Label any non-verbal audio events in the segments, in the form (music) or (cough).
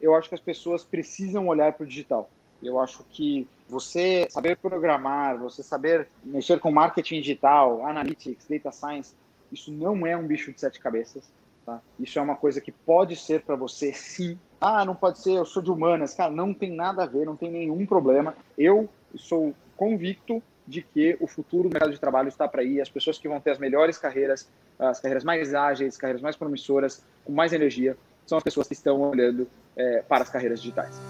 eu acho que as pessoas precisam olhar para o digital. Eu acho que você saber programar, você saber mexer com marketing digital, analytics, data science, isso não é um bicho de sete cabeças. Tá? Isso é uma coisa que pode ser para você, sim. Ah, não pode ser, eu sou de humanas. Cara, não tem nada a ver, não tem nenhum problema. Eu sou convicto de que o futuro do mercado de trabalho está para aí. As pessoas que vão ter as melhores carreiras, as carreiras mais ágeis, carreiras mais promissoras, com mais energia, são as pessoas que estão olhando é, para as carreiras digitais.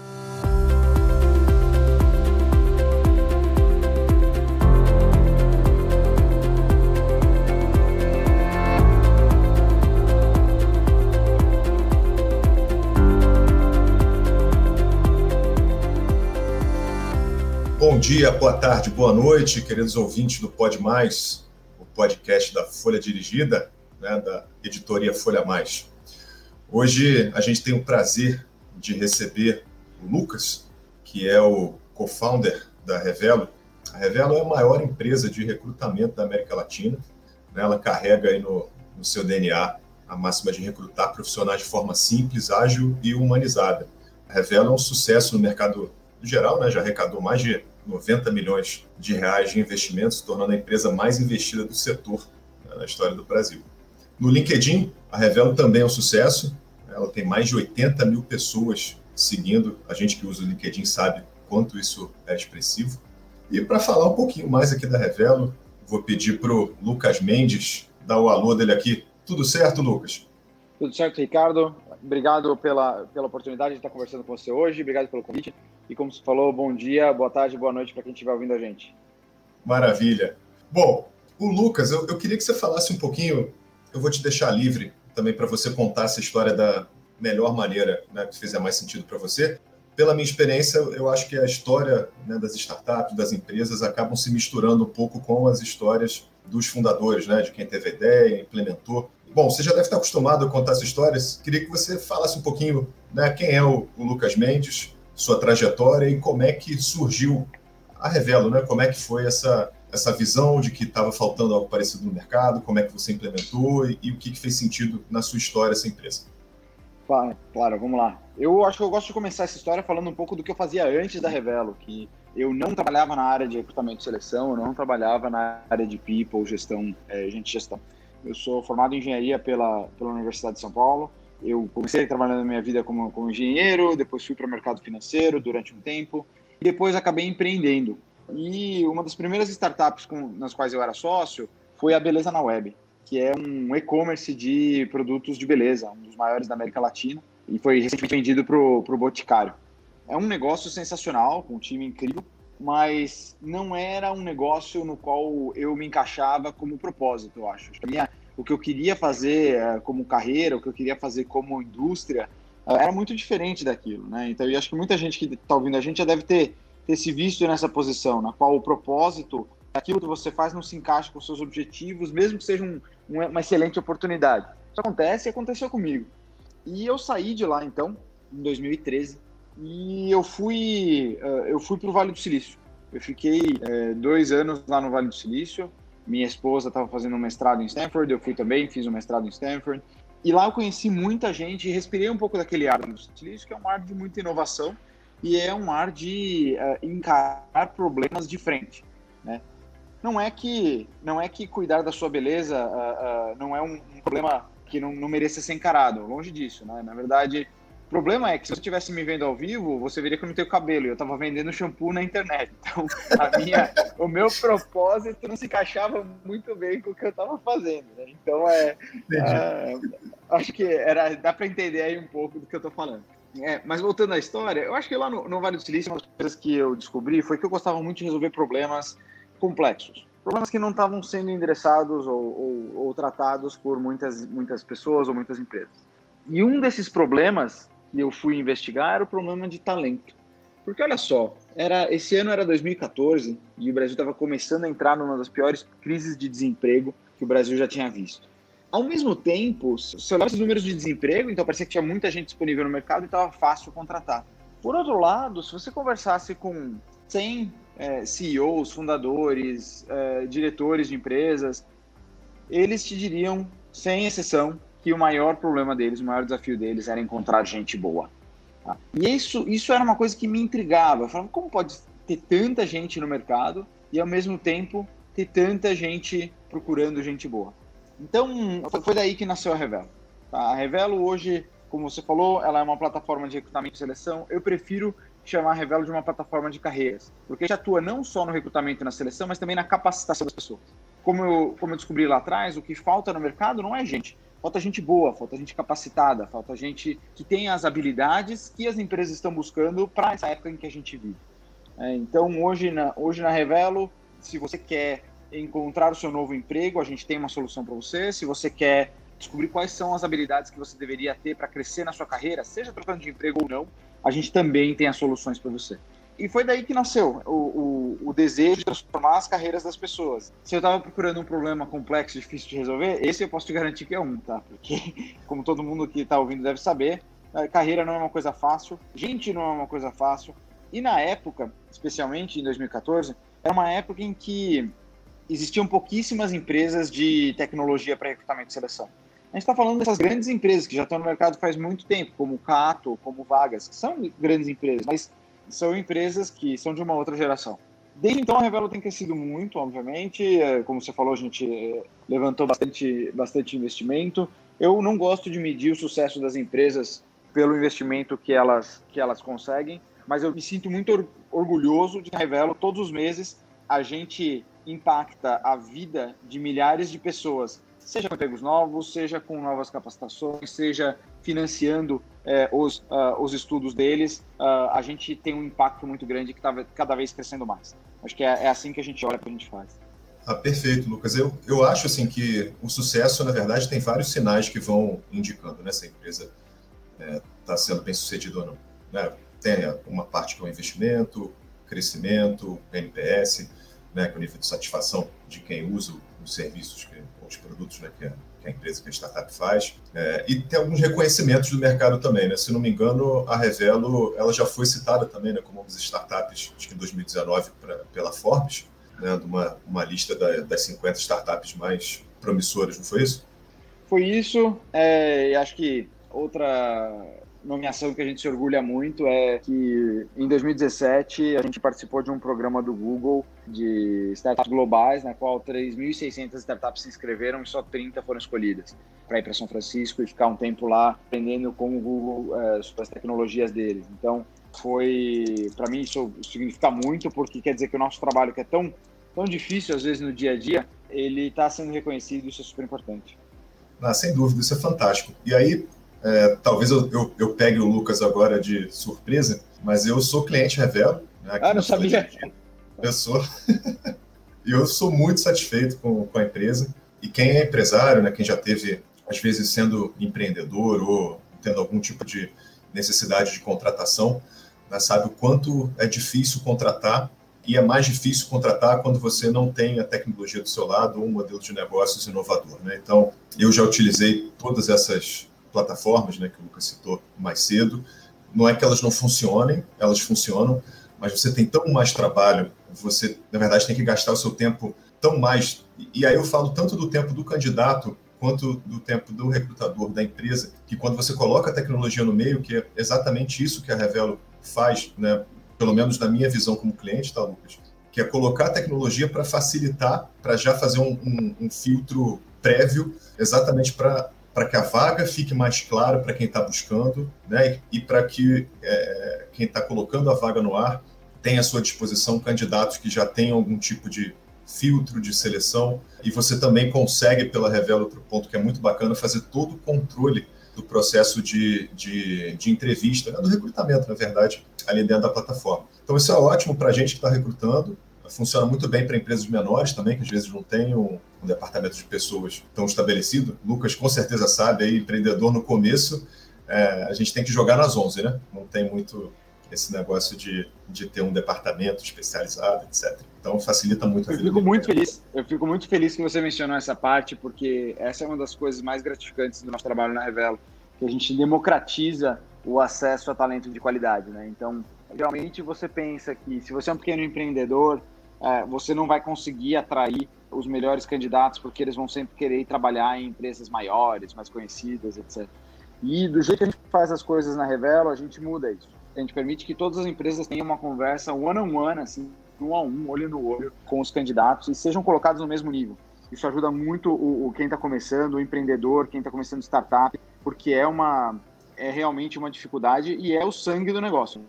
Bom dia, boa tarde, boa noite, queridos ouvintes do Pod Mais, o podcast da Folha Dirigida, né, da editoria Folha Mais. Hoje a gente tem o prazer de receber o Lucas, que é o co-founder da Revelo. A Revelo é a maior empresa de recrutamento da América Latina. Né? Ela carrega aí no, no seu DNA a máxima de recrutar profissionais de forma simples, ágil e humanizada. A Revelo é um sucesso no mercado geral, né? já arrecadou mais de 90 milhões de reais de investimentos, tornando a empresa mais investida do setor né, na história do Brasil. No LinkedIn, a Revelo também é um sucesso. Ela tem mais de 80 mil pessoas seguindo. A gente que usa o LinkedIn sabe quanto isso é expressivo. E para falar um pouquinho mais aqui da Revelo, vou pedir para o Lucas Mendes dar o alô dele aqui. Tudo certo, Lucas? Tudo certo, Ricardo. Obrigado pela, pela oportunidade de estar conversando com você hoje. Obrigado pelo convite. E como você falou, bom dia, boa tarde, boa noite para quem estiver ouvindo a gente. Maravilha. Bom, o Lucas, eu, eu queria que você falasse um pouquinho, eu vou te deixar livre também para você contar essa história da melhor maneira, né, que fizer mais sentido para você. Pela minha experiência, eu acho que a história né, das startups, das empresas, acabam se misturando um pouco com as histórias dos fundadores, né, de quem teve ideia, implementou. Bom, você já deve estar acostumado a contar essas histórias. Queria que você falasse um pouquinho né, quem é o, o Lucas Mendes, sua trajetória e como é que surgiu a Revelo, né? Como é que foi essa, essa visão de que estava faltando algo parecido no mercado, como é que você implementou e, e o que, que, fez sentido na sua história essa empresa? Claro, claro, vamos lá. Eu acho que eu gosto de começar essa história falando um pouco do que eu fazia antes da Revelo, que eu não trabalhava na área de recrutamento e seleção, eu não trabalhava na área de people, gestão, é, gente gestão. Eu sou formado em engenharia pela, pela Universidade de São Paulo, eu comecei trabalhando na minha vida como, como engenheiro, depois fui para o mercado financeiro durante um tempo, e depois acabei empreendendo. E uma das primeiras startups com, nas quais eu era sócio foi a Beleza na Web, que é um e-commerce de produtos de beleza, um dos maiores da América Latina, e foi recentemente vendido para o Boticário. É um negócio sensacional, com um time incrível, mas não era um negócio no qual eu me encaixava como propósito, eu acho. Minha, o que eu queria fazer eh, como carreira, o que eu queria fazer como indústria, eh, era muito diferente daquilo, né? Então, eu acho que muita gente que está ouvindo a gente já deve ter, ter se visto nessa posição, na qual o propósito, aquilo que você faz não se encaixa com seus objetivos, mesmo que seja um, uma excelente oportunidade. Isso acontece e aconteceu comigo. E eu saí de lá, então, em 2013, e eu fui, eh, eu fui para o Vale do Silício. Eu fiquei dois anos lá no Vale do Silício, minha esposa estava fazendo um mestrado em Stanford, eu fui também, fiz um mestrado em Stanford. E lá eu conheci muita gente e respirei um pouco daquele ar do silício, que é um ar de muita inovação e é um ar de uh, encarar problemas de frente, né? Não é que não é que cuidar da sua beleza uh, uh, não é um, um problema que não, não mereça ser encarado, longe disso, né? Na verdade, o problema é que se você estivesse me vendo ao vivo, você veria que eu não tenho cabelo. E eu estava vendendo shampoo na internet. Então, a minha, o meu propósito não se encaixava muito bem com o que eu estava fazendo. Né? Então, é, é, acho que era, dá para entender aí um pouco do que eu estou falando. É, mas voltando à história, eu acho que lá no, no Vale do Silício, uma das coisas que eu descobri foi que eu gostava muito de resolver problemas complexos. Problemas que não estavam sendo endereçados ou, ou, ou tratados por muitas, muitas pessoas ou muitas empresas. E um desses problemas e eu fui investigar era o problema de talento. Porque olha só, era esse ano era 2014 e o Brasil estava começando a entrar numa das piores crises de desemprego que o Brasil já tinha visto. Ao mesmo tempo, se olhar esses números de desemprego, então parecia que tinha muita gente disponível no mercado e estava fácil contratar. Por outro lado, se você conversasse com 100 é, CEOs, fundadores, é, diretores de empresas, eles te diriam, sem exceção, que o maior problema deles, o maior desafio deles era encontrar gente boa. Tá? E isso, isso era uma coisa que me intrigava. Eu falava, como pode ter tanta gente no mercado e ao mesmo tempo ter tanta gente procurando gente boa? Então, foi daí que nasceu a Revelo. Tá? A Revelo hoje, como você falou, ela é uma plataforma de recrutamento e seleção. Eu prefiro chamar a Revelo de uma plataforma de carreiras, porque a gente atua não só no recrutamento e na seleção, mas também na capacitação das pessoas. Como eu, como eu descobri lá atrás, o que falta no mercado não é gente, falta gente boa, falta gente capacitada, falta gente que tenha as habilidades que as empresas estão buscando para essa época em que a gente vive. É, então, hoje na, hoje na Revelo, se você quer encontrar o seu novo emprego, a gente tem uma solução para você. Se você quer descobrir quais são as habilidades que você deveria ter para crescer na sua carreira, seja trocando de emprego ou não, a gente também tem as soluções para você. E foi daí que nasceu o, o, o, desejo de transformar as carreiras das pessoas. Se eu estava procurando um problema complexo difícil de resolver, esse eu posso te garantir que é um, tá? Porque, (laughs) como todo mundo que está ouvindo deve saber, carreira não é uma coisa fácil, gente não é uma coisa fácil. E na época, especialmente em 2014, era uma época em que existiam pouquíssimas empresas de tecnologia para recrutamento e seleção. A gente está falando dessas grandes empresas que já estão no mercado faz muito tempo, como Cato, como Vagas, que são grandes empresas, mas são empresas que são de uma outra geração. Desde então, a Revelo tem crescido muito, obviamente. É, como você falou, a gente é, levantou bastante, bastante investimento. Eu não gosto de medir o sucesso das empresas pelo investimento que elas, que elas conseguem, mas eu me sinto muito orgulhoso de que a Revelo, todos os meses, a gente impacta a vida de milhares de pessoas seja com empregos novos, seja com novas capacitações, seja financiando é, os, uh, os estudos deles, uh, a gente tem um impacto muito grande que está cada vez crescendo mais. Acho que é, é assim que a gente olha para a gente faz. Ah, perfeito, Lucas. Eu, eu acho assim que o sucesso, na verdade, tem vários sinais que vão indicando né, se a empresa está é, tá sendo bem sucedida ou não. Né? Tem uma parte que é o investimento, crescimento, NPS, né, o nível de satisfação de quem usa os serviços que os produtos né, que, a, que, a, empresa, que a startup faz. É, e tem alguns reconhecimentos do mercado também. Né? Se não me engano, a Revelo ela já foi citada também né, como uma das startups, acho que em 2019, pra, pela Forbes, né, uma, uma lista da, das 50 startups mais promissoras, não foi isso? Foi isso. É, acho que outra nomeação que a gente se orgulha muito é que em 2017 a gente participou de um programa do Google de startups globais, na qual 3.600 startups se inscreveram e só 30 foram escolhidas para ir para São Francisco e ficar um tempo lá aprendendo com o Google é, sobre as tecnologias deles. Então, foi para mim isso significa muito porque quer dizer que o nosso trabalho que é tão tão difícil às vezes no dia a dia ele está sendo reconhecido isso é super importante. Ah, sem dúvida, isso é fantástico. E aí, é, talvez eu, eu, eu, pegue o Lucas agora de surpresa, mas eu sou cliente Revelo. Né, ah, não sabia? Eu sou. (laughs) E eu sou muito satisfeito com, com a empresa. E quem é empresário, né, quem já teve, às vezes, sendo empreendedor ou tendo algum tipo de necessidade de contratação, né, sabe o quanto é difícil contratar e é mais difícil contratar quando você não tem a tecnologia do seu lado ou um modelo de negócios inovador. Né? Então, eu já utilizei todas essas plataformas, né, que o Lucas citou mais cedo. Não é que elas não funcionem, elas funcionam, mas você tem tão mais trabalho, você, na verdade, tem que gastar o seu tempo tão mais. E aí eu falo tanto do tempo do candidato quanto do tempo do recrutador, da empresa, que quando você coloca a tecnologia no meio, que é exatamente isso que a Revelo faz, né, pelo menos na minha visão como cliente, tá, Lucas? Que é colocar a tecnologia para facilitar, para já fazer um, um, um filtro prévio, exatamente para para que a vaga fique mais clara para quem está buscando, né? E, para que é, quem está colocando a vaga no ar tenha à sua disposição candidatos que já tenham algum tipo de filtro de seleção. E você também consegue, pela Revela, outro ponto que é muito bacana, fazer todo o controle do processo de, de, de entrevista, né? do recrutamento, na verdade, ali dentro da plataforma. Então, isso é ótimo para a gente que está recrutando, funciona muito bem para empresas menores também, que às vezes não têm um, um, departamento de pessoas tão estabelecido. Lucas com certeza sabe, aí, empreendedor no começo, é, a gente tem que jogar nas 11, né? Não tem muito esse negócio de, de ter um departamento especializado, etc. Então facilita muito a vida. Eu fico muito feliz. Eu fico muito feliz que você mencionou essa parte, porque essa é uma das coisas mais gratificantes do nosso trabalho na Revelo, que a gente democratiza o acesso a talento de qualidade, né? Então, geralmente você pensa que se você é um pequeno empreendedor, é, você não vai conseguir atrair os melhores candidatos porque eles vão sempre querer trabalhar em empresas maiores, mais conhecidas, etc. E do jeito que a gente faz as coisas na Revelo, a gente muda isso. A gente permite que todas as empresas tenham uma conversa one-on-one, -on -one, assim, um a um, olho no olho, com os candidatos e sejam colocados no mesmo nível. Isso ajuda muito o, o quem está começando, o empreendedor, quem está começando startup, porque é uma é realmente uma dificuldade e é o sangue do negócio.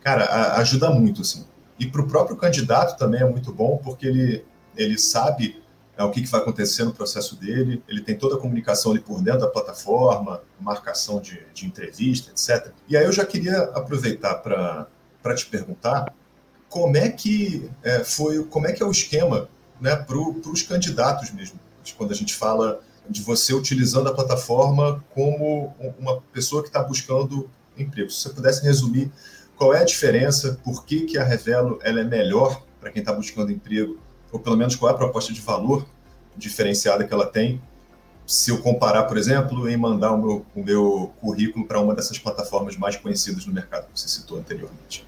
Cara, ajuda muito, assim. E para o próprio candidato também é muito bom, porque ele, ele sabe é, o que, que vai acontecer no processo dele, ele tem toda a comunicação ali por dentro da plataforma, marcação de, de entrevista, etc. E aí eu já queria aproveitar para te perguntar como é que é, foi, como é que é o esquema né, para os candidatos mesmo, quando a gente fala de você utilizando a plataforma como uma pessoa que está buscando emprego. Se você pudesse resumir qual é a diferença, por que, que a Revelo ela é melhor para quem está buscando emprego, ou pelo menos qual é a proposta de valor diferenciada que ela tem, se eu comparar, por exemplo, em mandar o meu, o meu currículo para uma dessas plataformas mais conhecidas no mercado que você citou anteriormente.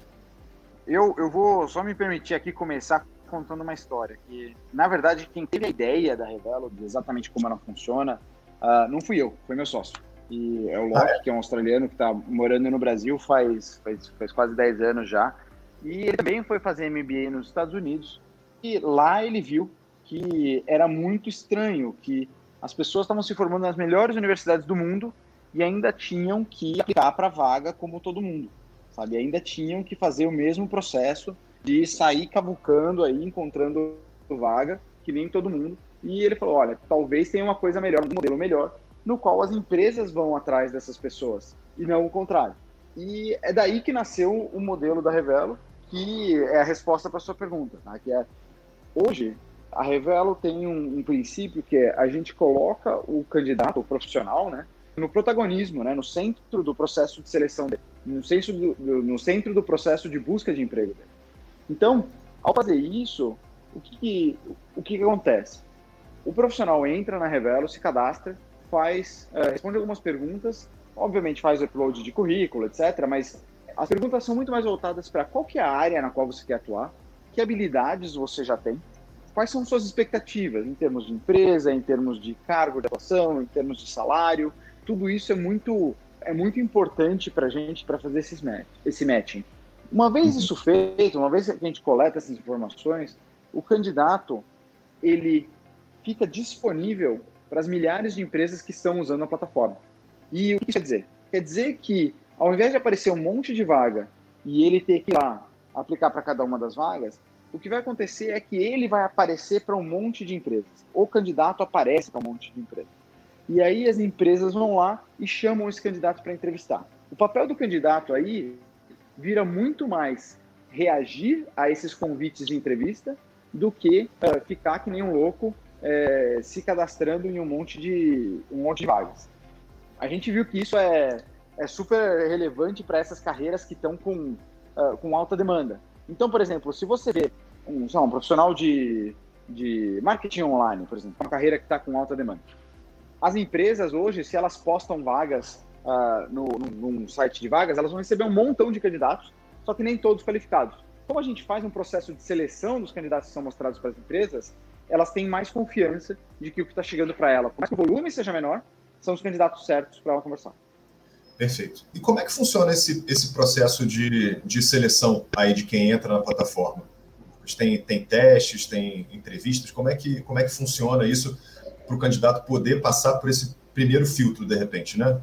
Eu, eu vou só me permitir aqui começar contando uma história que, na verdade, quem teve a ideia da Revelo, de exatamente como ela funciona, uh, não fui eu, foi meu sócio. E é o Locke, ah, é? que é um australiano que está morando no Brasil faz, faz, faz quase 10 anos já. E ele também foi fazer MBA nos Estados Unidos. E lá ele viu que era muito estranho que as pessoas estavam se formando nas melhores universidades do mundo e ainda tinham que aplicar para vaga como todo mundo, sabe? Ainda tinham que fazer o mesmo processo de sair cavucando aí, encontrando vaga, que nem todo mundo. E ele falou: olha, talvez tenha uma coisa melhor, um modelo melhor, no qual as empresas vão atrás dessas pessoas, e não o contrário. E é daí que nasceu o modelo da Revelo, que é a resposta para sua pergunta, tá? que é hoje a Revelo tem um, um, princípio que é a gente coloca o candidato, o profissional, né, no protagonismo, né, no centro do processo de seleção dele, no centro do, no centro do processo de busca de emprego dele. Então, ao fazer isso, o que, o que, que acontece? O profissional entra na Revelo, se cadastra, faz, uh, responde algumas perguntas, obviamente faz o upload de currículo, etc. Mas as perguntas são muito mais voltadas para qual que é a área na qual você quer atuar, que habilidades você já tem, quais são suas expectativas em termos de empresa, em termos de cargo de atuação, em termos de salário. Tudo isso é muito é muito importante para a gente para fazer esses match, esse matching. Uma vez uhum. isso feito, uma vez que a gente coleta essas informações, o candidato ele fica disponível para as milhares de empresas que estão usando a plataforma. E o que isso quer dizer? Quer dizer que, ao invés de aparecer um monte de vaga e ele ter que ir lá aplicar para cada uma das vagas, o que vai acontecer é que ele vai aparecer para um monte de empresas. O candidato aparece para um monte de empresas. E aí as empresas vão lá e chamam esse candidato para entrevistar. O papel do candidato aí vira muito mais reagir a esses convites de entrevista do que uh, ficar que nem um louco é, se cadastrando em um monte de um monte de vagas. A gente viu que isso é, é super relevante para essas carreiras que estão com, uh, com alta demanda. Então, por exemplo, se você vê um, um profissional de, de marketing online, por exemplo, uma carreira que está com alta demanda, as empresas hoje, se elas postam vagas uh, no, num site de vagas, elas vão receber um montão de candidatos, só que nem todos qualificados. Como a gente faz um processo de seleção dos candidatos que são mostrados para as empresas, elas têm mais confiança de que o que está chegando para ela, por mais que o volume seja menor, são os candidatos certos para ela conversar. Perfeito. E como é que funciona esse, esse processo de, de seleção aí de quem entra na plataforma? Tem, tem testes, tem entrevistas? Como é que, como é que funciona isso para o candidato poder passar por esse primeiro filtro, de repente, né?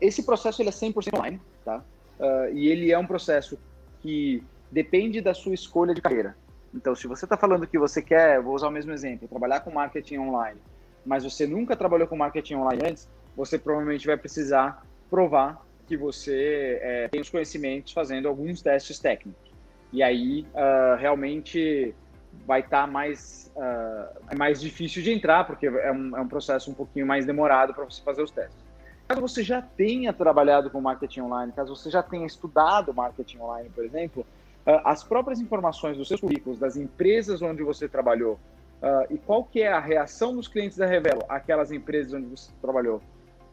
Esse processo ele é 100% online, tá? Uh, e ele é um processo que depende da sua escolha de carreira. Então, se você está falando que você quer, vou usar o mesmo exemplo, trabalhar com marketing online, mas você nunca trabalhou com marketing online antes, você provavelmente vai precisar provar que você é, tem os conhecimentos fazendo alguns testes técnicos. E aí, uh, realmente, vai estar tá mais, uh, mais difícil de entrar, porque é um, é um processo um pouquinho mais demorado para você fazer os testes. Caso você já tenha trabalhado com marketing online, caso você já tenha estudado marketing online, por exemplo, as próprias informações dos seus currículos, das empresas onde você trabalhou, uh, e qual que é a reação dos clientes da Revelo àquelas empresas onde você trabalhou,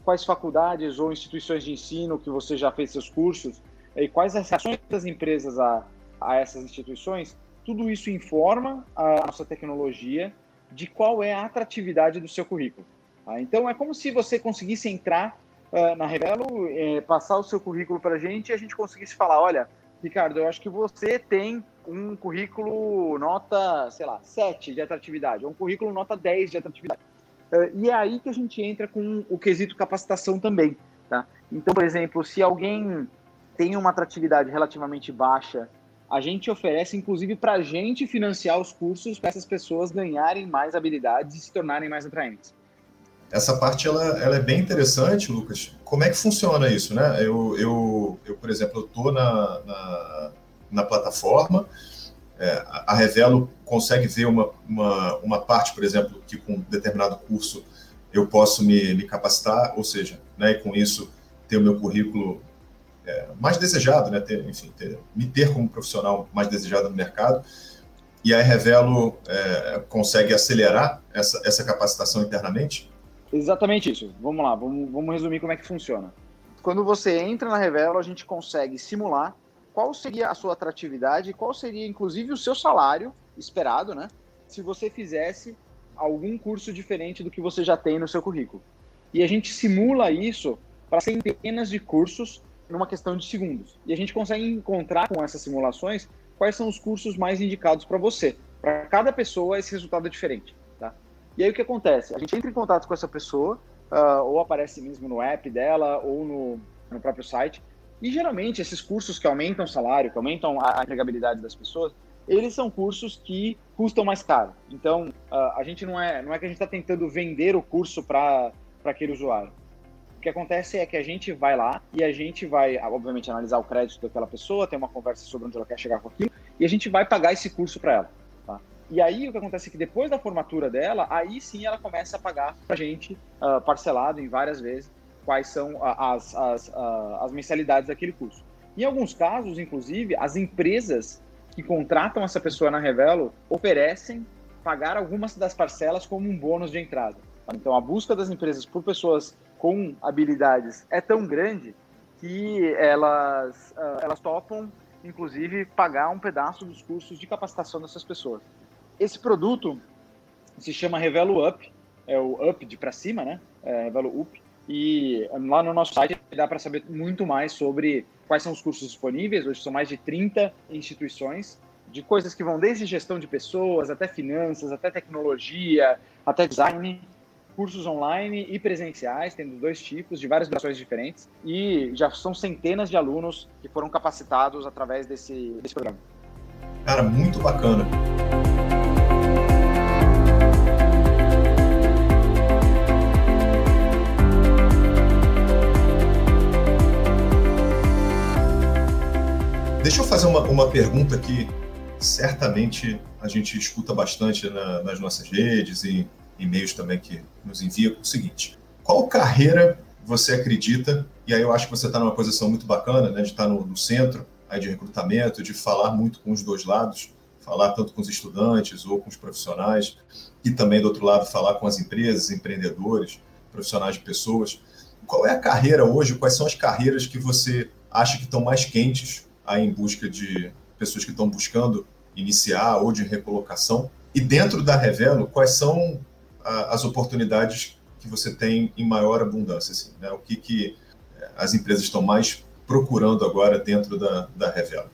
quais faculdades ou instituições de ensino que você já fez seus cursos, e quais as reações das empresas a, a essas instituições, tudo isso informa a nossa tecnologia de qual é a atratividade do seu currículo. Tá? Então, é como se você conseguisse entrar uh, na Revelo, é, passar o seu currículo para a gente e a gente conseguisse falar, olha, Ricardo, eu acho que você tem um currículo nota, sei lá, 7 de atratividade, ou um currículo nota 10 de atratividade. Uh, e é aí que a gente entra com o quesito capacitação também. Tá? Então, por exemplo, se alguém tem uma atratividade relativamente baixa, a gente oferece, inclusive, para a gente financiar os cursos para essas pessoas ganharem mais habilidades e se tornarem mais atraentes. Essa parte ela, ela é bem interessante, Lucas. Como é que funciona isso, né? Eu, eu, eu por exemplo, estou na, na, na, plataforma, é, a Revelo consegue ver uma, uma, uma parte, por exemplo, que com um determinado curso eu posso me, me capacitar, ou seja, né, e com isso ter o meu currículo é, mais desejado, né, ter, enfim, ter, me ter como profissional mais desejado no mercado. E a Revelo é, consegue acelerar essa, essa capacitação internamente? Exatamente isso. Vamos lá, vamos, vamos resumir como é que funciona. Quando você entra na Revelo, a gente consegue simular qual seria a sua atratividade, qual seria inclusive o seu salário esperado, né? Se você fizesse algum curso diferente do que você já tem no seu currículo. E a gente simula isso para centenas de cursos numa questão de segundos. E a gente consegue encontrar com essas simulações quais são os cursos mais indicados para você. Para cada pessoa, esse resultado é diferente. E aí o que acontece? A gente entra em contato com essa pessoa, uh, ou aparece mesmo no app dela, ou no, no próprio site. E geralmente esses cursos que aumentam o salário, que aumentam a empregabilidade das pessoas, eles são cursos que custam mais caro. Então, uh, a gente não é, não é que a gente está tentando vender o curso para aquele usuário. O que acontece é que a gente vai lá e a gente vai, obviamente, analisar o crédito daquela pessoa, ter uma conversa sobre onde ela quer chegar com aquilo, e a gente vai pagar esse curso para ela. E aí o que acontece é que depois da formatura dela, aí sim ela começa a pagar pra gente, uh, parcelado em várias vezes, quais são as, as, uh, as mensalidades daquele curso. Em alguns casos, inclusive, as empresas que contratam essa pessoa na Revelo oferecem pagar algumas das parcelas como um bônus de entrada. Então, a busca das empresas por pessoas com habilidades é tão grande que elas, uh, elas topam, inclusive, pagar um pedaço dos cursos de capacitação dessas pessoas. Esse produto se chama Revelo Up, é o Up de para cima, né? É, Revelo Up. E lá no nosso site dá para saber muito mais sobre quais são os cursos disponíveis. Hoje são mais de 30 instituições, de coisas que vão desde gestão de pessoas, até finanças, até tecnologia, até design, cursos online e presenciais, tendo dois tipos, de várias durações diferentes. E já são centenas de alunos que foram capacitados através desse, desse programa. Cara, muito bacana. Deixa eu fazer uma, uma pergunta que certamente a gente escuta bastante na, nas nossas redes e e-mails também que nos envia. O seguinte: qual carreira você acredita? E aí eu acho que você está numa posição muito bacana, né, de estar tá no, no centro aí de recrutamento, de falar muito com os dois lados, falar tanto com os estudantes ou com os profissionais, e também do outro lado falar com as empresas, empreendedores, profissionais de pessoas. Qual é a carreira hoje? Quais são as carreiras que você acha que estão mais quentes aí em busca de pessoas que estão buscando iniciar ou de recolocação. E dentro da Revelo, quais são a, as oportunidades que você tem em maior abundância? Assim, né? O que, que eh, as empresas estão mais procurando agora dentro da, da Revelo?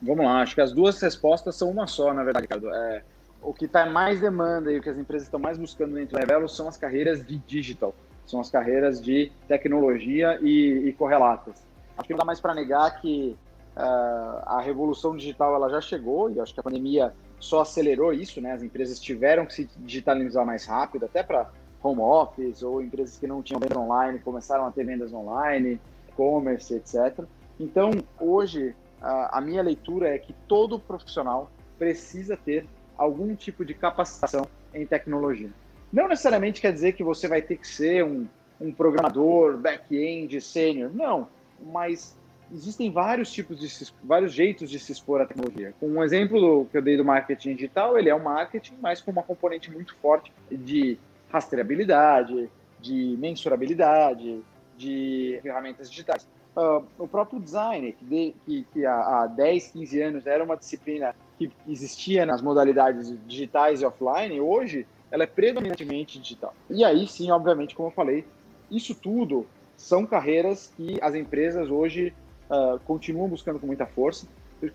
Vamos lá, acho que as duas respostas são uma só, na verdade, Ricardo. É, o que está mais demanda e o que as empresas estão mais buscando dentro da Revelo são as carreiras de digital, são as carreiras de tecnologia e, e correlatas. Acho que não dá mais para negar que a revolução digital ela já chegou e acho que a pandemia só acelerou isso, né? As empresas tiveram que se digitalizar mais rápido, até para home office ou empresas que não tinham venda online começaram a ter vendas online, e-commerce, etc. Então, hoje, a minha leitura é que todo profissional precisa ter algum tipo de capacitação em tecnologia. Não necessariamente quer dizer que você vai ter que ser um, um programador back-end sênior, não, mas existem vários tipos de vários jeitos de se expor à tecnologia. Um exemplo que eu dei do marketing digital, ele é um marketing, mas com uma componente muito forte de rastreabilidade, de mensurabilidade, de ferramentas digitais. Uh, o próprio design, que, de, que, que há, há 10, 15 anos era uma disciplina que existia nas modalidades digitais e offline, hoje ela é predominantemente digital. E aí sim, obviamente, como eu falei, isso tudo são carreiras que as empresas hoje uh, continuam buscando com muita força.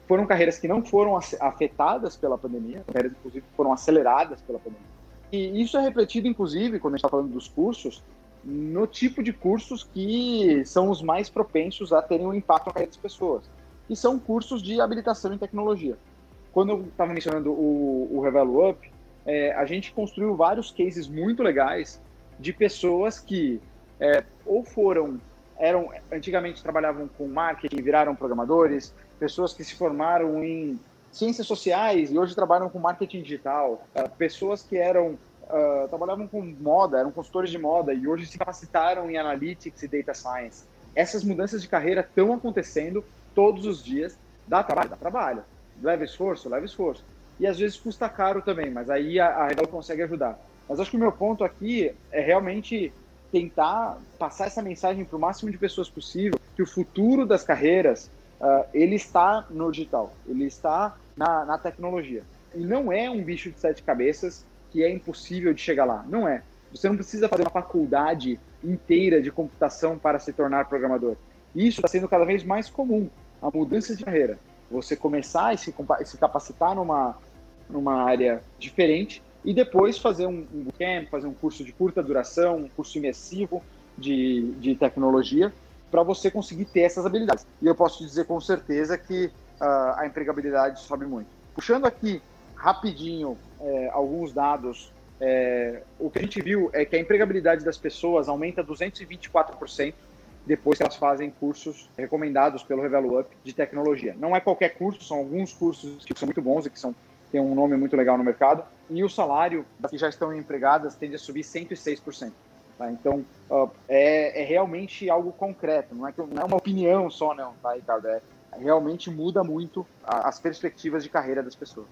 Foram carreiras que não foram afetadas pela pandemia, carreiras, inclusive, foram aceleradas pela pandemia. E isso é refletido, inclusive, quando a gente está falando dos cursos, no tipo de cursos que são os mais propensos a terem um impacto na carreira das pessoas, que são cursos de habilitação em tecnologia. Quando eu estava mencionando o, o Revelo Up, é, a gente construiu vários cases muito legais de pessoas que é, ou foram eram antigamente trabalhavam com marketing, viraram programadores, pessoas que se formaram em ciências sociais e hoje trabalham com marketing digital, uh, pessoas que eram uh, trabalhavam com moda, eram consultores de moda e hoje se capacitaram em analytics e data science. Essas mudanças de carreira estão acontecendo todos os dias. Dá trabalho, dá trabalho. Leva esforço, leva esforço. E às vezes custa caro também, mas aí a, a Rebel consegue ajudar. Mas acho que o meu ponto aqui é realmente tentar passar essa mensagem para o máximo de pessoas possível que o futuro das carreiras uh, ele está no digital, ele está na, na tecnologia. E não é um bicho de sete cabeças que é impossível de chegar lá. Não é. Você não precisa fazer uma faculdade inteira de computação para se tornar programador. Isso está sendo cada vez mais comum, a mudança de carreira. Você começar e se, se capacitar numa, numa área diferente e depois fazer um, um bootcamp, fazer um curso de curta duração, um curso imersivo de, de tecnologia, para você conseguir ter essas habilidades. E eu posso te dizer com certeza que uh, a empregabilidade sobe muito. Puxando aqui rapidinho é, alguns dados, é, o que a gente viu é que a empregabilidade das pessoas aumenta 224% depois que elas fazem cursos recomendados pelo Revelo Up de tecnologia. Não é qualquer curso, são alguns cursos que são muito bons e que são tem um nome muito legal no mercado, e o salário das que já estão empregadas tende a subir 106%. Tá? Então, uh, é, é, realmente algo concreto, não é, que, não é uma opinião só, não, tá, Ricardo? É, realmente muda muito a, as perspectivas de carreira das pessoas.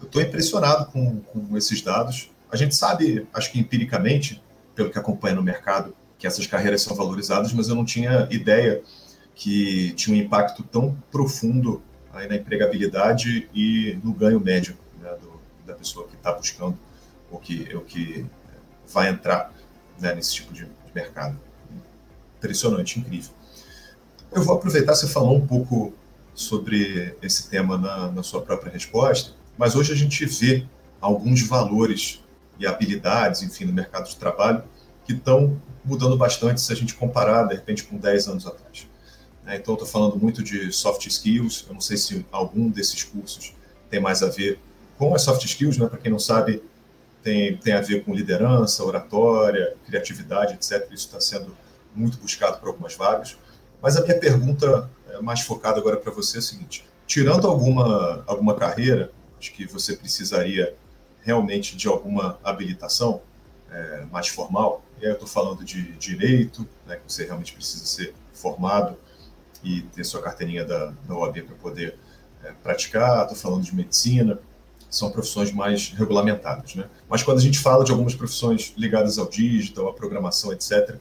Eu estou impressionado com, com esses dados. A gente sabe, acho que empiricamente, pelo que acompanha no mercado, que essas carreiras são valorizadas, mas eu não tinha ideia que tinha um impacto tão profundo aí na empregabilidade e no ganho médio da pessoa que está buscando ou que, ou que vai entrar né, nesse tipo de, de, mercado. Impressionante, incrível. Eu vou aproveitar, você falou um pouco sobre esse tema na, na sua própria resposta, mas hoje a gente vê alguns valores e habilidades, enfim, no mercado de trabalho que estão mudando bastante se a gente comparar, de repente, com 10 anos atrás. Né? Então, estou falando muito de soft skills. Eu não sei se algum desses cursos tem mais a ver com as soft skills, né? Para quem não sabe, tem, tem a ver com liderança, oratória, criatividade, etc. Isso está sendo muito buscado por algumas vagas. Mas a minha pergunta é mais focada agora para você é a seguinte: tirando alguma, alguma carreira, acho que você precisaria realmente de alguma habilitação é, mais formal. E aí eu estou falando de direito, né, que você realmente precisa ser formado e ter sua carteirinha da, da OAB para poder é, praticar, estou falando de medicina, são profissões mais regulamentadas. Né? Mas quando a gente fala de algumas profissões ligadas ao digital, à programação, etc.,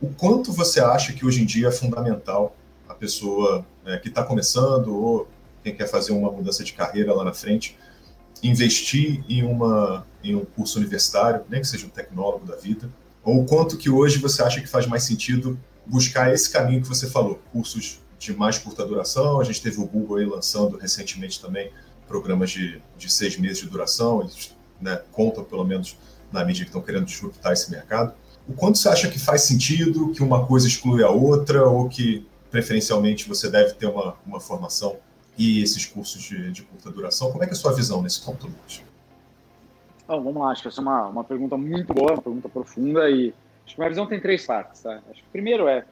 o quanto você acha que hoje em dia é fundamental a pessoa é, que está começando ou quem quer fazer uma mudança de carreira lá na frente investir em, uma, em um curso universitário, nem que seja um tecnólogo da vida, ou o quanto que hoje você acha que faz mais sentido buscar esse caminho que você falou, cursos de mais curta duração. A gente teve o Google aí lançando recentemente também programas de, de seis meses de duração, eles né, contam pelo menos na mídia que estão querendo disruptar esse mercado. O quanto você acha que faz sentido que uma coisa exclui a outra ou que preferencialmente você deve ter uma, uma formação e esses cursos de, de curta duração? Como é, é a sua visão nesse ponto, Lucas? Bom, vamos lá, acho que essa é uma, uma pergunta muito boa, uma pergunta profunda e Acho que minha visão tem três partes. Tá? Acho que primeiro é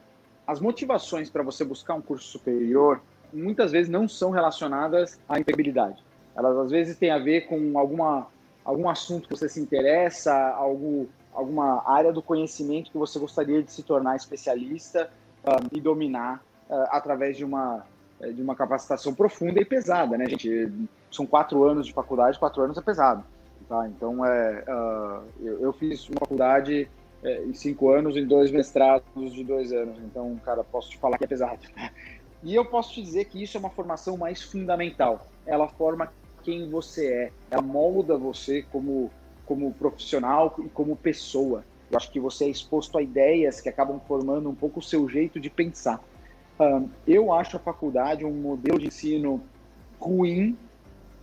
as motivações para você buscar um curso superior muitas vezes não são relacionadas à empregabilidade. Elas às vezes têm a ver com alguma algum assunto que você se interessa, algo, alguma área do conhecimento que você gostaria de se tornar especialista uh, e dominar uh, através de uma eh, de uma capacitação profunda e pesada, né, gente? São quatro anos de faculdade, quatro anos é pesado, tá? Então é, uh, eu, eu fiz uma faculdade é, em cinco anos em dois mestrados de dois anos. Então, cara, posso te falar que é pesado. (laughs) E eu posso te dizer que isso é uma formação mais fundamental. Ela forma quem você é, ela molda você como, como profissional e como pessoa. Eu acho que você é exposto a ideias que acabam formando um pouco o seu jeito de pensar. Um, eu acho a faculdade um modelo de ensino ruim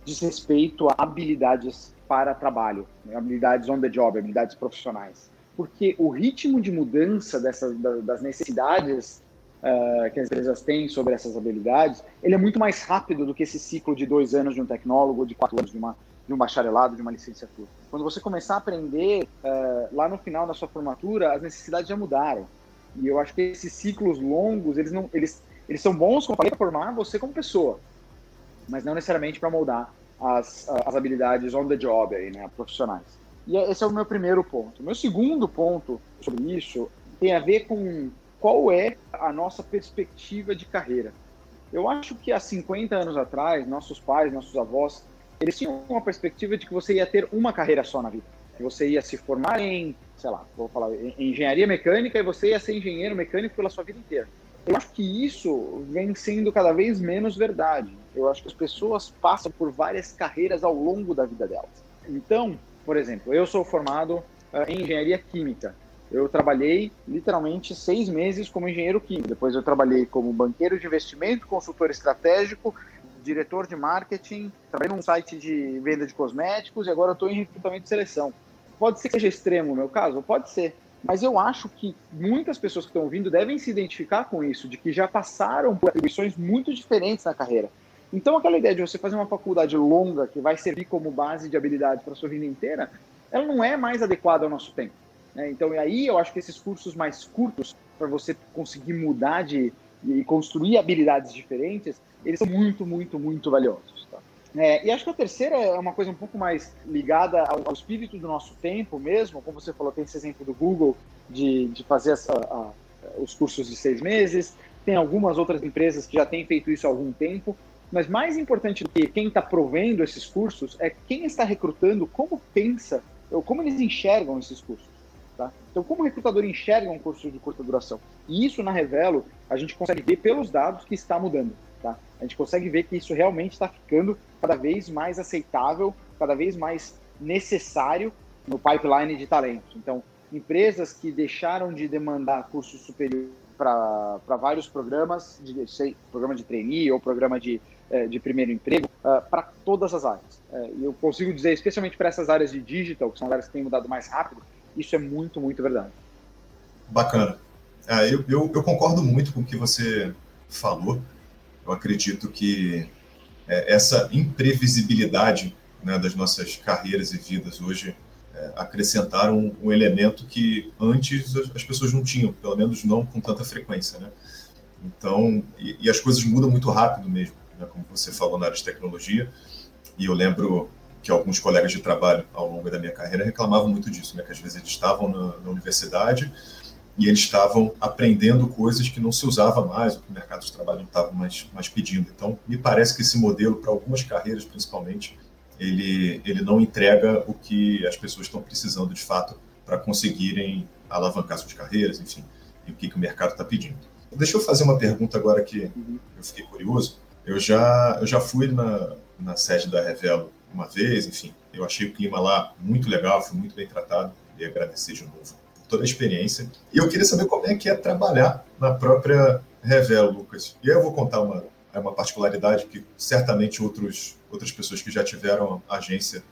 diz respeito a habilidades para trabalho, né? habilidades on the job, habilidades profissionais. Porque o ritmo de mudança dessas, das necessidades uh, que as empresas têm sobre essas habilidades, ele é muito mais rápido do que esse ciclo de dois anos de um tecnólogo, de quatro anos de, uma, de um bacharelado, de uma licenciatura. Quando você começar a aprender, uh, lá no final da sua formatura, as necessidades já mudaram. E eu acho que esses ciclos longos, eles, não, eles, eles são bons, para formar você como pessoa, mas não necessariamente para moldar as, as habilidades on the job, aí, né, profissionais. E esse é o meu primeiro ponto. Meu segundo ponto sobre isso tem a ver com qual é a nossa perspectiva de carreira. Eu acho que há 50 anos atrás, nossos pais, nossos avós, eles tinham uma perspectiva de que você ia ter uma carreira só na vida. Que você ia se formar em, sei lá, vou falar, engenharia mecânica e você ia ser engenheiro mecânico pela sua vida inteira. Eu acho que isso vem sendo cada vez menos verdade. Eu acho que as pessoas passam por várias carreiras ao longo da vida delas. Então, por exemplo, eu sou formado uh, em engenharia química. Eu trabalhei literalmente seis meses como engenheiro químico. Depois eu trabalhei como banqueiro de investimento, consultor estratégico, diretor de marketing, trabalhei num site de venda de cosméticos e agora estou em recrutamento de seleção. Pode ser que seja extremo o meu caso? Pode ser. Mas eu acho que muitas pessoas que estão ouvindo devem se identificar com isso, de que já passaram por atribuições muito diferentes na carreira. Então, aquela ideia de você fazer uma faculdade longa que vai servir como base de habilidade para a sua vida inteira, ela não é mais adequada ao nosso tempo. Né? Então, e aí eu acho que esses cursos mais curtos, para você conseguir mudar de, e construir habilidades diferentes, eles são muito, muito, muito valiosos. Tá? É, e acho que a terceira é uma coisa um pouco mais ligada ao, ao, espírito do nosso tempo mesmo, como você falou, tem esse exemplo do Google de, de fazer essa, a, os cursos de seis meses, tem algumas outras empresas que já têm feito isso há algum tempo, mas mais importante do que quem está provendo esses cursos é quem está recrutando, como pensa, ou como eles enxergam esses cursos. Então, como o recrutador enxerga um curso de curta duração? E isso na Revelo a gente consegue ver pelos dados que está mudando. Tá? A gente consegue ver que isso realmente está ficando cada vez mais aceitável, cada vez mais necessário no pipeline de talentos. Então, empresas que deixaram de demandar curso superior para vários programas, de, sei, programa de trainee ou programa de, eh, de primeiro emprego, uh, para todas as áreas. Uh, e eu consigo dizer, especialmente para essas áreas de digital, que são áreas que têm mudado mais rápido, isso é muito, muito verdade. Bacana. É, eu, eu, eu, concordo muito com o que você falou. Eu acredito que é, essa imprevisibilidade né, das nossas carreiras e vidas hoje é, acrescentaram um, um, elemento que antes as pessoas não tinham, pelo menos não com tanta frequência. Né? Então, e, e as coisas mudam muito rápido mesmo, né, como você falou na área de tecnologia. E eu lembro que alguns colegas de trabalho ao longo da minha carreira reclamavam muito disso, né, que às vezes eles estavam na, na universidade e eles estavam aprendendo coisas que não se usava mais, o que o mercado de trabalho não estava mais, mais pedindo. Então, me parece que esse modelo, para algumas carreiras principalmente, ele, ele não entrega o que as pessoas estão precisando de fato para conseguirem alavancar suas carreiras, enfim, e o que, que o mercado está pedindo. Deixa eu fazer uma pergunta agora que eu fiquei curioso. Eu já, eu já fui na, na sede da Revelo uma vez, enfim, eu achei o clima lá muito legal, fui muito bem tratado e agradecer de novo toda a experiência. E eu queria saber como é que é trabalhar na própria Revelo, Lucas. E eu vou contar uma, uma particularidade que certamente outros, outras pessoas que já tiveram agência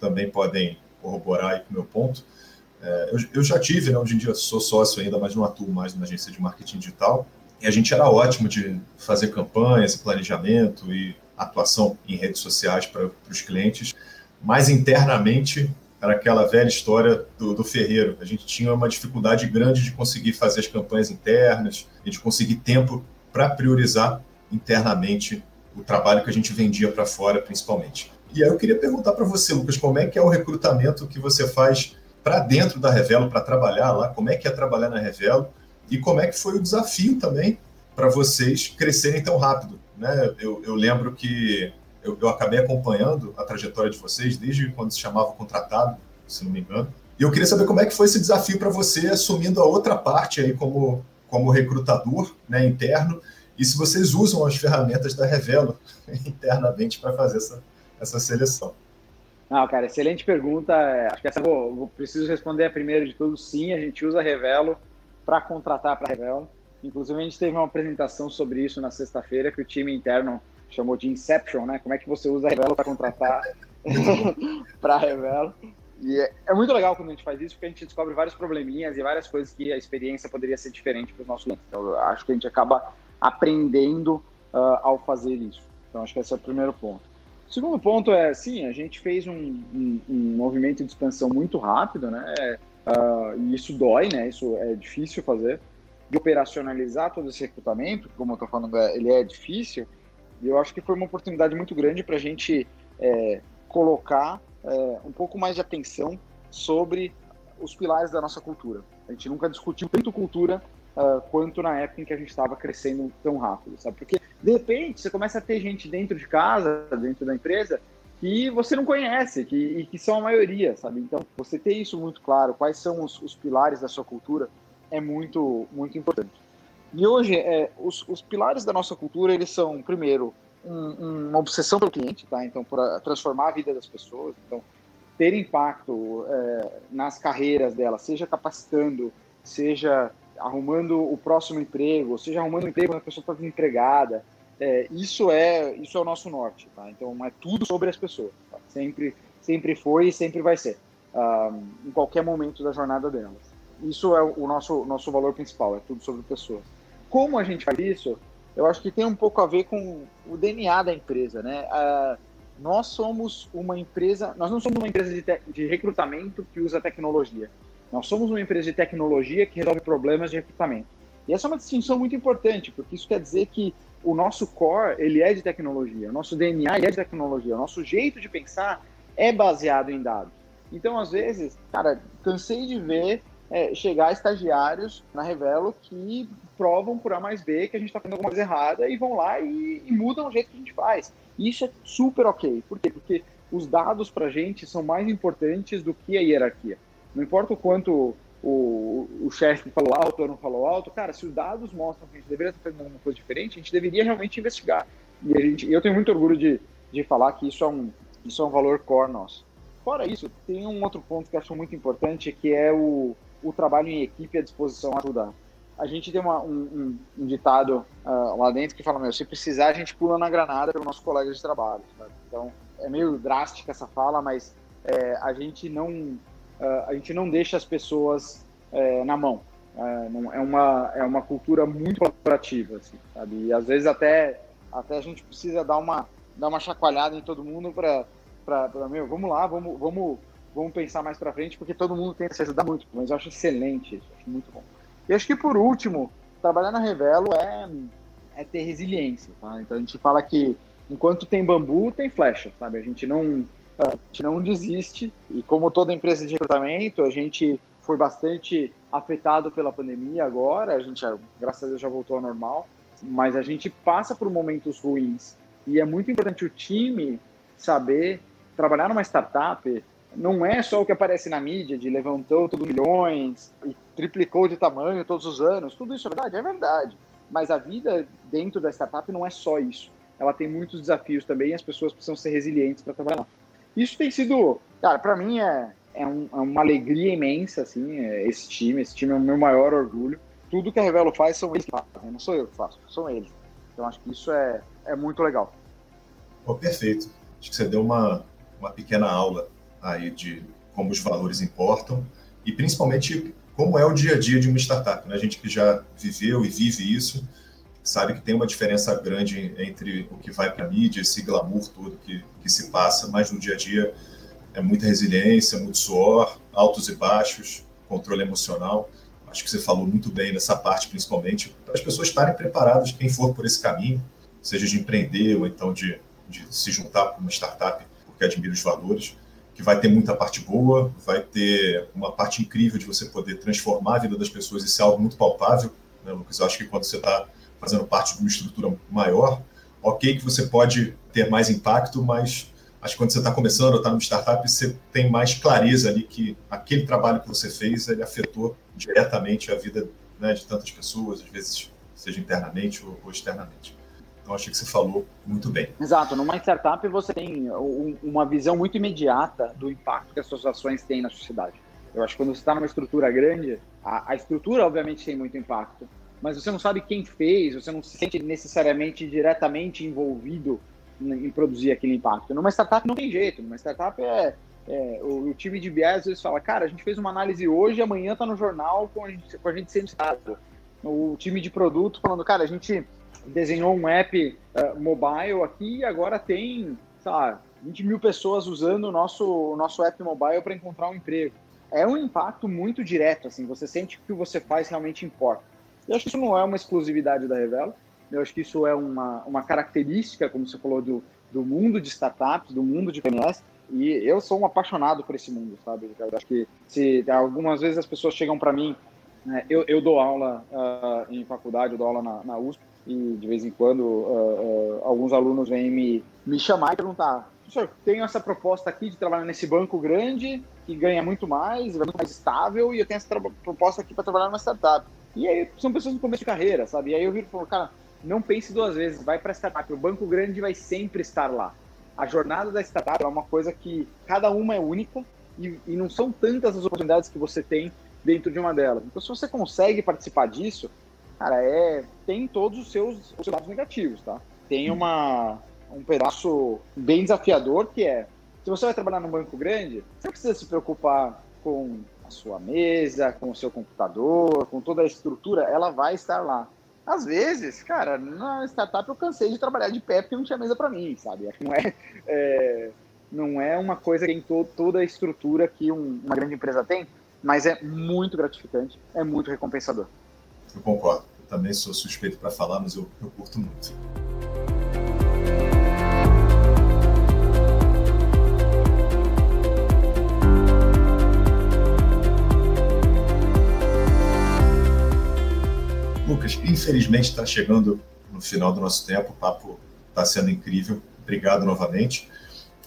também podem corroborar aí com o meu ponto. É, eu, eu, já tive, né, hoje em dia sou sócio ainda, mas não atuo mais na agência de marketing digital. E a gente era ótimo de fazer campanhas, planejamento e atuação em redes sociais para os clientes, mas internamente era aquela velha história do, do ferreiro. A gente tinha uma dificuldade grande de conseguir fazer as campanhas internas e de conseguir tempo para priorizar internamente o trabalho que a gente vendia para fora, principalmente. E aí eu queria perguntar para você, Lucas, como é que é o recrutamento que você faz para dentro da Revelo, para trabalhar lá? Como é que é trabalhar na Revelo? E como é que foi o desafio também para vocês crescerem tão rápido? Né? Eu, eu lembro que eu, eu, acabei acompanhando a trajetória de vocês desde quando se chamava contratado, se não me engano. E eu queria saber como é que foi esse desafio para você assumindo a outra parte aí como, como recrutador né, interno e se vocês usam as ferramentas da Revelo (laughs) internamente para fazer essa, essa seleção. Não, cara, excelente pergunta. É, acho que essa vou, vou preciso responder a primeira de tudo. Sim, a gente usa Revelo para contratar para Revelo. Inclusive, a gente teve uma apresentação sobre isso na sexta-feira que o time interno chamou de Inception, né? Como é que você usa a Revelo para contratar (laughs) para Revelo? E é, é, muito legal quando a gente faz isso, porque a gente descobre vários probleminhas e várias coisas que a experiência poderia ser diferente para os nossos clientes. Então, acho que a gente acaba aprendendo uh, ao fazer isso. Então, acho que esse é o primeiro ponto. O segundo ponto é, sim, a gente fez um, um, um movimento de expansão muito rápido, né? Uh, e isso dói, né? Isso é difícil fazer. De operacionalizar todo esse recrutamento, como eu estou falando, é, ele é difícil. E eu acho que foi uma oportunidade muito grande para a gente é, colocar é, um pouco mais de atenção sobre os pilares da nossa cultura. A gente nunca discutiu tanto cultura uh, quanto na época em que a gente estava crescendo tão rápido, sabe? Porque, de repente, você começa a ter gente dentro de casa, dentro da empresa, que você não conhece, que, e que são a maioria, sabe? Então, você ter isso muito claro, quais são os, os pilares da sua cultura, é muito, muito importante. E hoje, é, os, os pilares da nossa cultura, eles são, primeiro, um, uma obsessão pelo cliente, tá? Então, para transformar a vida das pessoas. Então, ter impacto é, nas carreiras delas, seja capacitando, seja arrumando o próximo emprego, seja arrumando um emprego quando a pessoa está desempregada. É, isso é isso é o nosso norte, tá? Então, é tudo sobre as pessoas. Tá? Sempre, sempre foi e sempre vai ser, um, em qualquer momento da jornada delas. Isso é o nosso nosso valor principal, é tudo sobre pessoas. Como a gente faz isso? eu acho que tem um pouco a ver com o DNA da empresa, né? Uh, nós somos uma empresa, nós não somos uma empresa de, de, recrutamento que usa tecnologia. Nós somos uma empresa de tecnologia que resolve problemas de recrutamento. E essa é uma distinção muito importante, porque isso quer dizer que o nosso core, ele é de tecnologia, o nosso DNA é de tecnologia, o nosso jeito de pensar é baseado em dados. Então, às vezes, cara, cansei de ver é, chegar estagiários na Revelo que provam por A mais B que a gente está fazendo alguma coisa errada e vão lá e, e, mudam o jeito que a gente faz. Isso é super ok. Por quê? Porque os dados para a gente são mais importantes do que a hierarquia. Não importa o quanto o, o chefe falou alto ou não falou alto, cara, se os dados mostram que a gente deveria estar fazendo alguma coisa diferente, a gente deveria realmente investigar. E a gente, eu tenho muito orgulho de, de falar que isso é, um, isso é um valor core nosso. Fora isso, tem um outro ponto que eu acho muito importante, que é o, o trabalho em equipe à disposição a ajudar. A gente tem uma, um, um, ditado uh, lá dentro que fala, meu, se precisar a gente pula na granada pelo nosso colega de trabalho. Então, é meio drástica essa fala, mas é, a, gente não, uh, a gente não deixa as pessoas é, na mão. É, não, é, uma, é uma cultura muito colaborativa, assim, sabe? E às vezes até, até a gente precisa dar uma, dar uma chacoalhada em todo mundo para, meu, vamos lá, vamos, vamos vamos pensar mais para frente, porque todo mundo tenta se ajudar muito, mas eu acho excelente isso, acho muito bom. E acho que por último, trabalhar na Revelo é, é ter resiliência, tá? Então a gente fala que enquanto tem bambu, tem flecha, sabe? A gente não, a gente não desiste, e como toda empresa de recrutamento, a gente foi bastante afetado pela pandemia agora, a gente, graças a Deus, já voltou ao normal, mas a gente passa por momentos ruins, e é muito importante o time saber trabalhar numa startup não é só o que aparece na mídia de levantou todos milhões e triplicou de tamanho todos os anos. Tudo isso é verdade? É verdade. Mas a vida dentro da startup não é só isso. Ela tem muitos desafios também e as pessoas precisam ser resilientes para trabalhar. Isso tem sido, cara, para mim é, é, um, é, uma alegria imensa, assim, é, esse time. Esse time é o meu maior orgulho. Tudo que a Revelo faz são eles que fazem, não sou eu que faço, são eles. Então acho que isso é, é muito legal. Oh, perfeito. Acho que você deu uma, uma pequena aula aí de como os valores importam e principalmente como é o dia a dia de uma startup. Né? A gente que já viveu e vive isso sabe que tem uma diferença grande entre o que vai para a mídia, esse glamour todo que, que se passa, mas no dia a dia é muita resiliência, muito suor, altos e baixos, controle emocional. Acho que você falou muito bem nessa parte, principalmente, para as pessoas estarem preparadas, quem for por esse caminho, seja de empreender ou então de, de se juntar com uma startup porque admira os valores que vai ter muita parte boa, vai ter uma parte incrível de você poder transformar a vida das pessoas, isso é algo muito palpável, né, Lucas? Eu acho que quando você está fazendo parte de uma estrutura maior, ok que você pode ter mais impacto, mas acho que quando você está começando ou está numa startup, você tem mais clareza ali que aquele trabalho que você fez, ele afetou diretamente a vida né, de tantas pessoas, às vezes seja internamente ou, ou externamente. Então, achei que você falou muito bem. Exato. Numa startup, você tem uma visão muito imediata do impacto que as suas ações têm na sociedade. Eu acho que quando você está numa estrutura grande, a, a, estrutura, obviamente, tem muito impacto, mas você não sabe quem fez, você não se sente necessariamente diretamente envolvido em, em produzir aquele impacto. Numa startup não tem jeito. Numa startup é, é, o, o, time de BI às vezes fala, cara, a gente fez uma análise hoje, amanhã está no jornal com a gente, com a gente sendo citado. O time de produto falando, cara, a gente desenhou um app uh, mobile aqui e agora tem, sei lá, 20 mil pessoas usando o nosso, o nosso app mobile para encontrar um emprego. É um impacto muito direto, assim, você sente que o que você faz realmente importa. Eu acho que isso não é uma exclusividade da Revelo, eu acho que isso é uma, uma característica, como você falou, do, do mundo de startups, do mundo de PMS, e eu sou um apaixonado por esse mundo, sabe? Eu acho que se algumas vezes as pessoas chegam para mim, né, eu, eu dou aula uh, em faculdade, eu dou aula na, na USP, e de vez em quando uh, uh, alguns alunos vêm me, me chamar e perguntar: professor, tenho essa proposta aqui de trabalhar nesse banco grande, que ganha muito mais, é muito mais estável, e eu tenho essa proposta aqui para trabalhar numa startup. E aí são pessoas no começo de carreira, sabe? E aí eu viro e falo: cara, não pense duas vezes, vai para startup, o banco grande vai sempre estar lá. A jornada da startup é uma coisa que cada uma é única e, e não são tantas as oportunidades que você tem dentro de uma delas. Então, se você consegue participar disso, cara, é, tem todos os seus, os seus lados negativos, tá? Tem uma, um pedaço bem desafiador que é, se você vai trabalhar num banco grande, você não precisa se preocupar com a sua mesa, com o seu computador, com toda a estrutura, ela vai estar lá. Às vezes, cara, na startup eu cansei de trabalhar de pé porque não tinha mesa para mim, sabe? Não é, é, não é uma coisa que tem to, toda a estrutura que um, uma grande empresa tem, mas é muito gratificante, é muito recompensador. Eu concordo também sou suspeito para falar, mas eu, eu curto muito. Lucas, infelizmente está chegando no final do nosso tempo, o papo está sendo incrível. Obrigado novamente.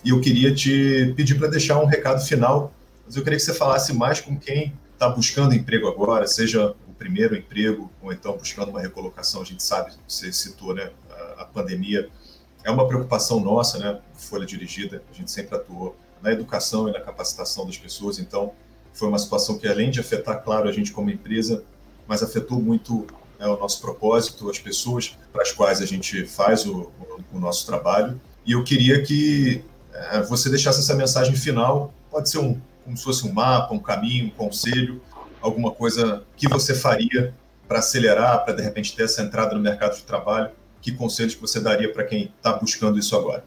E eu queria te pedir para deixar um recado final, mas eu queria que você falasse mais com quem está buscando emprego agora, seja primeiro emprego ou então buscando uma recolocação, a gente sabe, você citou, né, a, a pandemia é uma preocupação nossa, né, Folha Dirigida, a gente sempre atuou na educação e na capacitação das pessoas, então foi uma situação que além de afetar, claro, a gente como empresa, mas afetou muito né, o nosso propósito, as pessoas para as quais a gente faz o, o, o nosso trabalho. E eu queria que é, você deixasse essa mensagem final, pode ser um, como se fosse um mapa, um caminho, um conselho, alguma coisa que você faria para acelerar, para de repente ter essa entrada no mercado de trabalho? Que conselhos você daria para quem está buscando isso agora?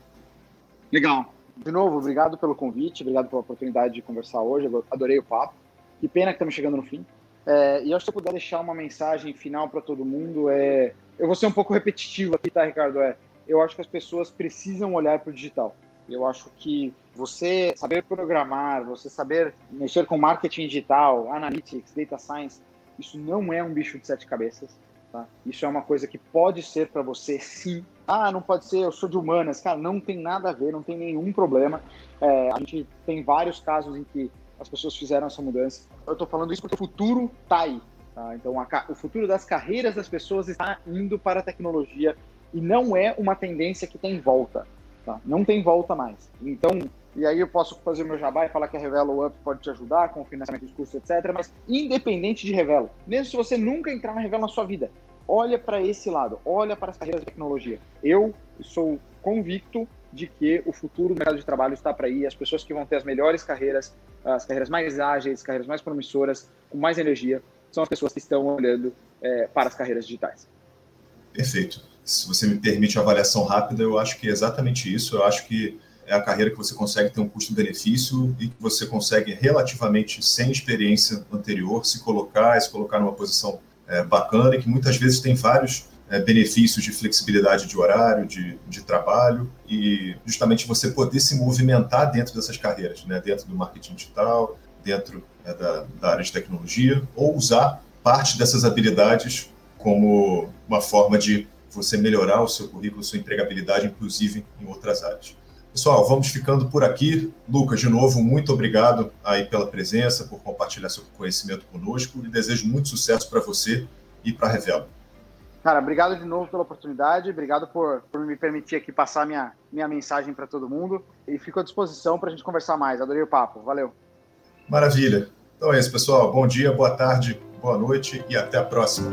Legal. De novo, obrigado pelo convite, obrigado pela oportunidade de conversar hoje. Eu adorei o papo. Que pena que estamos chegando no fim. É, e que se eu puder deixar uma mensagem final para todo mundo, é, eu vou ser um pouco repetitivo aqui, tá, Ricardo? É, eu acho que as pessoas precisam olhar para o digital. Eu acho que você saber programar, você saber mexer com marketing digital, analytics, data science, isso não é um bicho de sete cabeças. Tá? Isso é uma coisa que pode ser para você, sim. Ah, não pode ser, eu sou de humanas. Cara, não tem nada a ver, não tem nenhum problema. É, a gente tem vários casos em que as pessoas fizeram essa mudança. Eu estou falando isso porque o futuro está aí. Tá? Então, a, o futuro das carreiras das pessoas está indo para a tecnologia e não é uma tendência que tem volta. Tá? Não tem volta mais. Então, e aí eu posso fazer meu jabá e falar que a Revelo Up pode te ajudar com o financiamento dos cursos, etc. Mas independente de Revelo, mesmo se você nunca entrar na Revelo na sua vida, olha para esse lado, olha para as carreiras de tecnologia. Eu sou convicto de que o futuro do mercado de trabalho está para aí, as pessoas que vão ter as melhores carreiras, as carreiras mais ágeis, carreiras mais promissoras, com mais energia, são as pessoas que estão olhando é, para as carreiras digitais. Perfeito se você me permite uma avaliação rápida, eu acho que é exatamente isso. Eu acho que é a carreira que você consegue ter um custo-benefício e que você consegue, relativamente sem experiência anterior, se colocar, se colocar numa posição é, bacana e que muitas vezes tem vários é, benefícios de flexibilidade de horário, de, de trabalho e justamente você poder se movimentar dentro dessas carreiras, né? dentro do marketing digital, dentro é, da, da área de tecnologia, ou usar parte dessas habilidades como uma forma de você melhorar o seu currículo, sua empregabilidade, inclusive em outras áreas. Pessoal, vamos ficando por aqui. Lucas, de novo, muito obrigado aí pela presença, por compartilhar seu conhecimento conosco e desejo muito sucesso para você e para a Revela. Cara, obrigado de novo pela oportunidade, obrigado por, por me permitir aqui passar minha, minha mensagem para todo mundo e fico à disposição para a gente conversar mais. Adorei o papo, valeu. Maravilha. Então é isso, pessoal. Bom dia, boa tarde, boa noite e até a próxima.